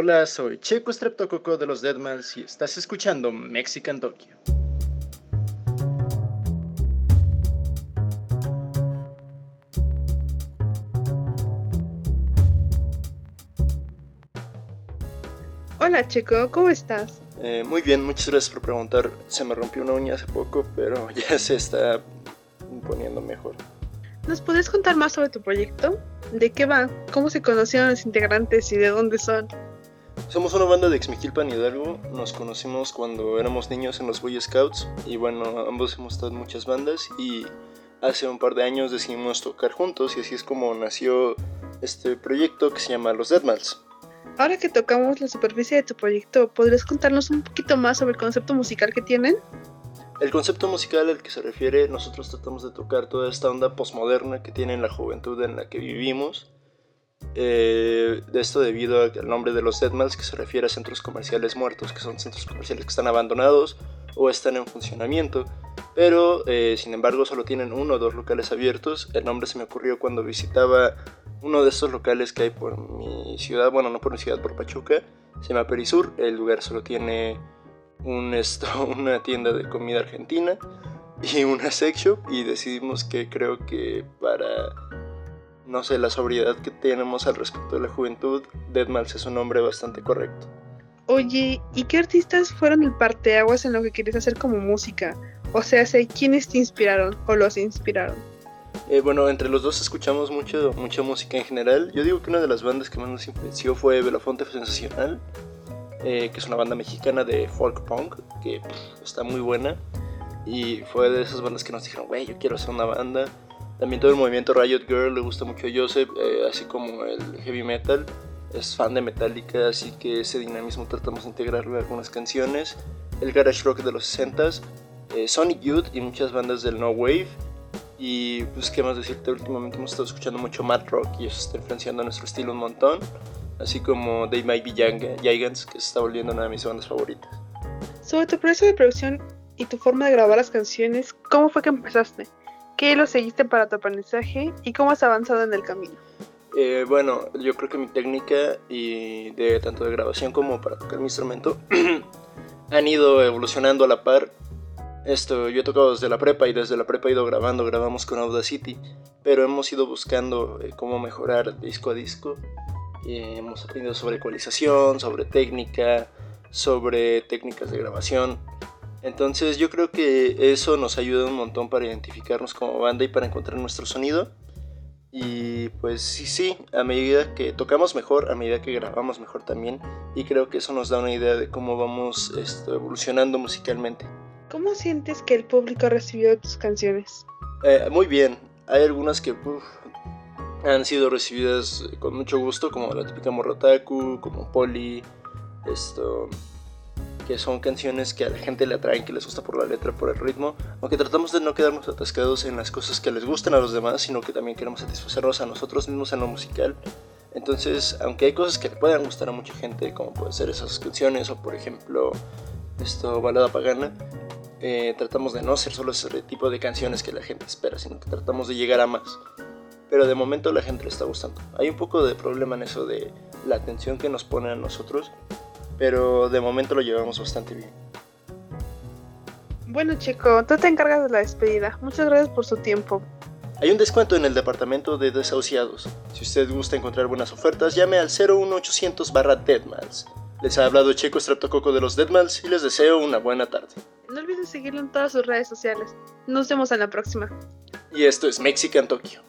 Hola, soy Checo Streptococo de los Deadmals y estás escuchando Mexican Tokyo. Hola Checo, ¿cómo estás? Eh, muy bien, muchas gracias por preguntar. Se me rompió una uña hace poco, pero ya se está poniendo mejor. ¿Nos puedes contar más sobre tu proyecto? ¿De qué va? ¿Cómo se conocieron los integrantes y de dónde son? Somos una banda de Exmiquilpan Hidalgo. Nos conocimos cuando éramos niños en los Boy Scouts. Y bueno, ambos hemos estado en muchas bandas. Y hace un par de años decidimos tocar juntos. Y así es como nació este proyecto que se llama Los Deadmals. Ahora que tocamos la superficie de tu proyecto, ¿podrías contarnos un poquito más sobre el concepto musical que tienen? El concepto musical al que se refiere, nosotros tratamos de tocar toda esta onda postmoderna que tiene la juventud en la que vivimos eh, de esto debido al nombre de los Deadmals que se refiere a centros comerciales muertos, que son centros comerciales que están abandonados o están en funcionamiento, pero eh, sin embargo solo tienen uno o dos locales abiertos. El nombre se me ocurrió cuando visitaba uno de estos locales que hay por mi ciudad, bueno, no por mi ciudad, por Pachuca, se llama Perisur, el lugar solo tiene un esto, una tienda de comida argentina y una sex shop y decidimos que creo que para no sé, la sobriedad que tenemos al respecto de la juventud, Deadmals es un nombre bastante correcto. Oye, ¿y qué artistas fueron el parteaguas en lo que quieres hacer como música? O sea, sé quiénes te inspiraron o los inspiraron. Eh, bueno, entre los dos escuchamos mucho, mucha música en general. Yo digo que una de las bandas que más nos influenció fue Belafonte Sensacional, eh, que es una banda mexicana de folk punk, que está muy buena. Y fue de esas bandas que nos dijeron, güey, yo quiero hacer una banda. También todo el movimiento Riot Girl le gusta mucho a Joseph, eh, así como el heavy metal. Es fan de Metallica, así que ese dinamismo tratamos de integrarlo en algunas canciones. El garage rock de los 60s, eh, Sonic Youth y muchas bandas del No Wave. Y pues, ¿qué más decirte? Últimamente hemos estado escuchando mucho Mad Rock y eso está influenciando nuestro estilo un montón. Así como They Might Be Gigants, que se está volviendo una de mis bandas favoritas. Sobre tu proceso de producción y tu forma de grabar las canciones, ¿cómo fue que empezaste? ¿Qué lo seguiste para tu aprendizaje y cómo has avanzado en el camino? Eh, bueno, yo creo que mi técnica y de tanto de grabación como para tocar mi instrumento han ido evolucionando a la par. Esto, yo he tocado desde la prepa y desde la prepa he ido grabando, grabamos con Audacity, pero hemos ido buscando eh, cómo mejorar disco a disco. Hemos aprendido sobre ecualización, sobre técnica, sobre técnicas de grabación. Entonces yo creo que eso nos ayuda un montón para identificarnos como banda y para encontrar nuestro sonido. Y pues sí, sí, a medida que tocamos mejor, a medida que grabamos mejor también. Y creo que eso nos da una idea de cómo vamos esto, evolucionando musicalmente. ¿Cómo sientes que el público ha recibido tus canciones? Eh, muy bien. Hay algunas que han sido recibidas con mucho gusto, como la típica Morotaku, como Poli, esto, que son canciones que a la gente le atraen, que les gusta por la letra, por el ritmo, aunque tratamos de no quedarnos atascados en las cosas que les gustan a los demás, sino que también queremos satisfacernos a nosotros mismos en lo musical. Entonces, aunque hay cosas que le puedan gustar a mucha gente, como pueden ser esas canciones, o por ejemplo, esto, balada pagana, eh, tratamos de no ser solo ese tipo de canciones que la gente espera, sino que tratamos de llegar a más. Pero de momento la gente le está gustando. Hay un poco de problema en eso de la atención que nos ponen a nosotros, pero de momento lo llevamos bastante bien. Bueno, chico, tú te encargas de la despedida. Muchas gracias por su tiempo. Hay un descuento en el departamento de desahuciados. Si usted gusta encontrar buenas ofertas, llame al 01800 barra Deadmals. Les ha hablado Checo Streptococo de los Deadmals y les deseo una buena tarde. No olviden seguirlo en todas sus redes sociales. Nos vemos en la próxima. Y esto es Mexican Tokyo.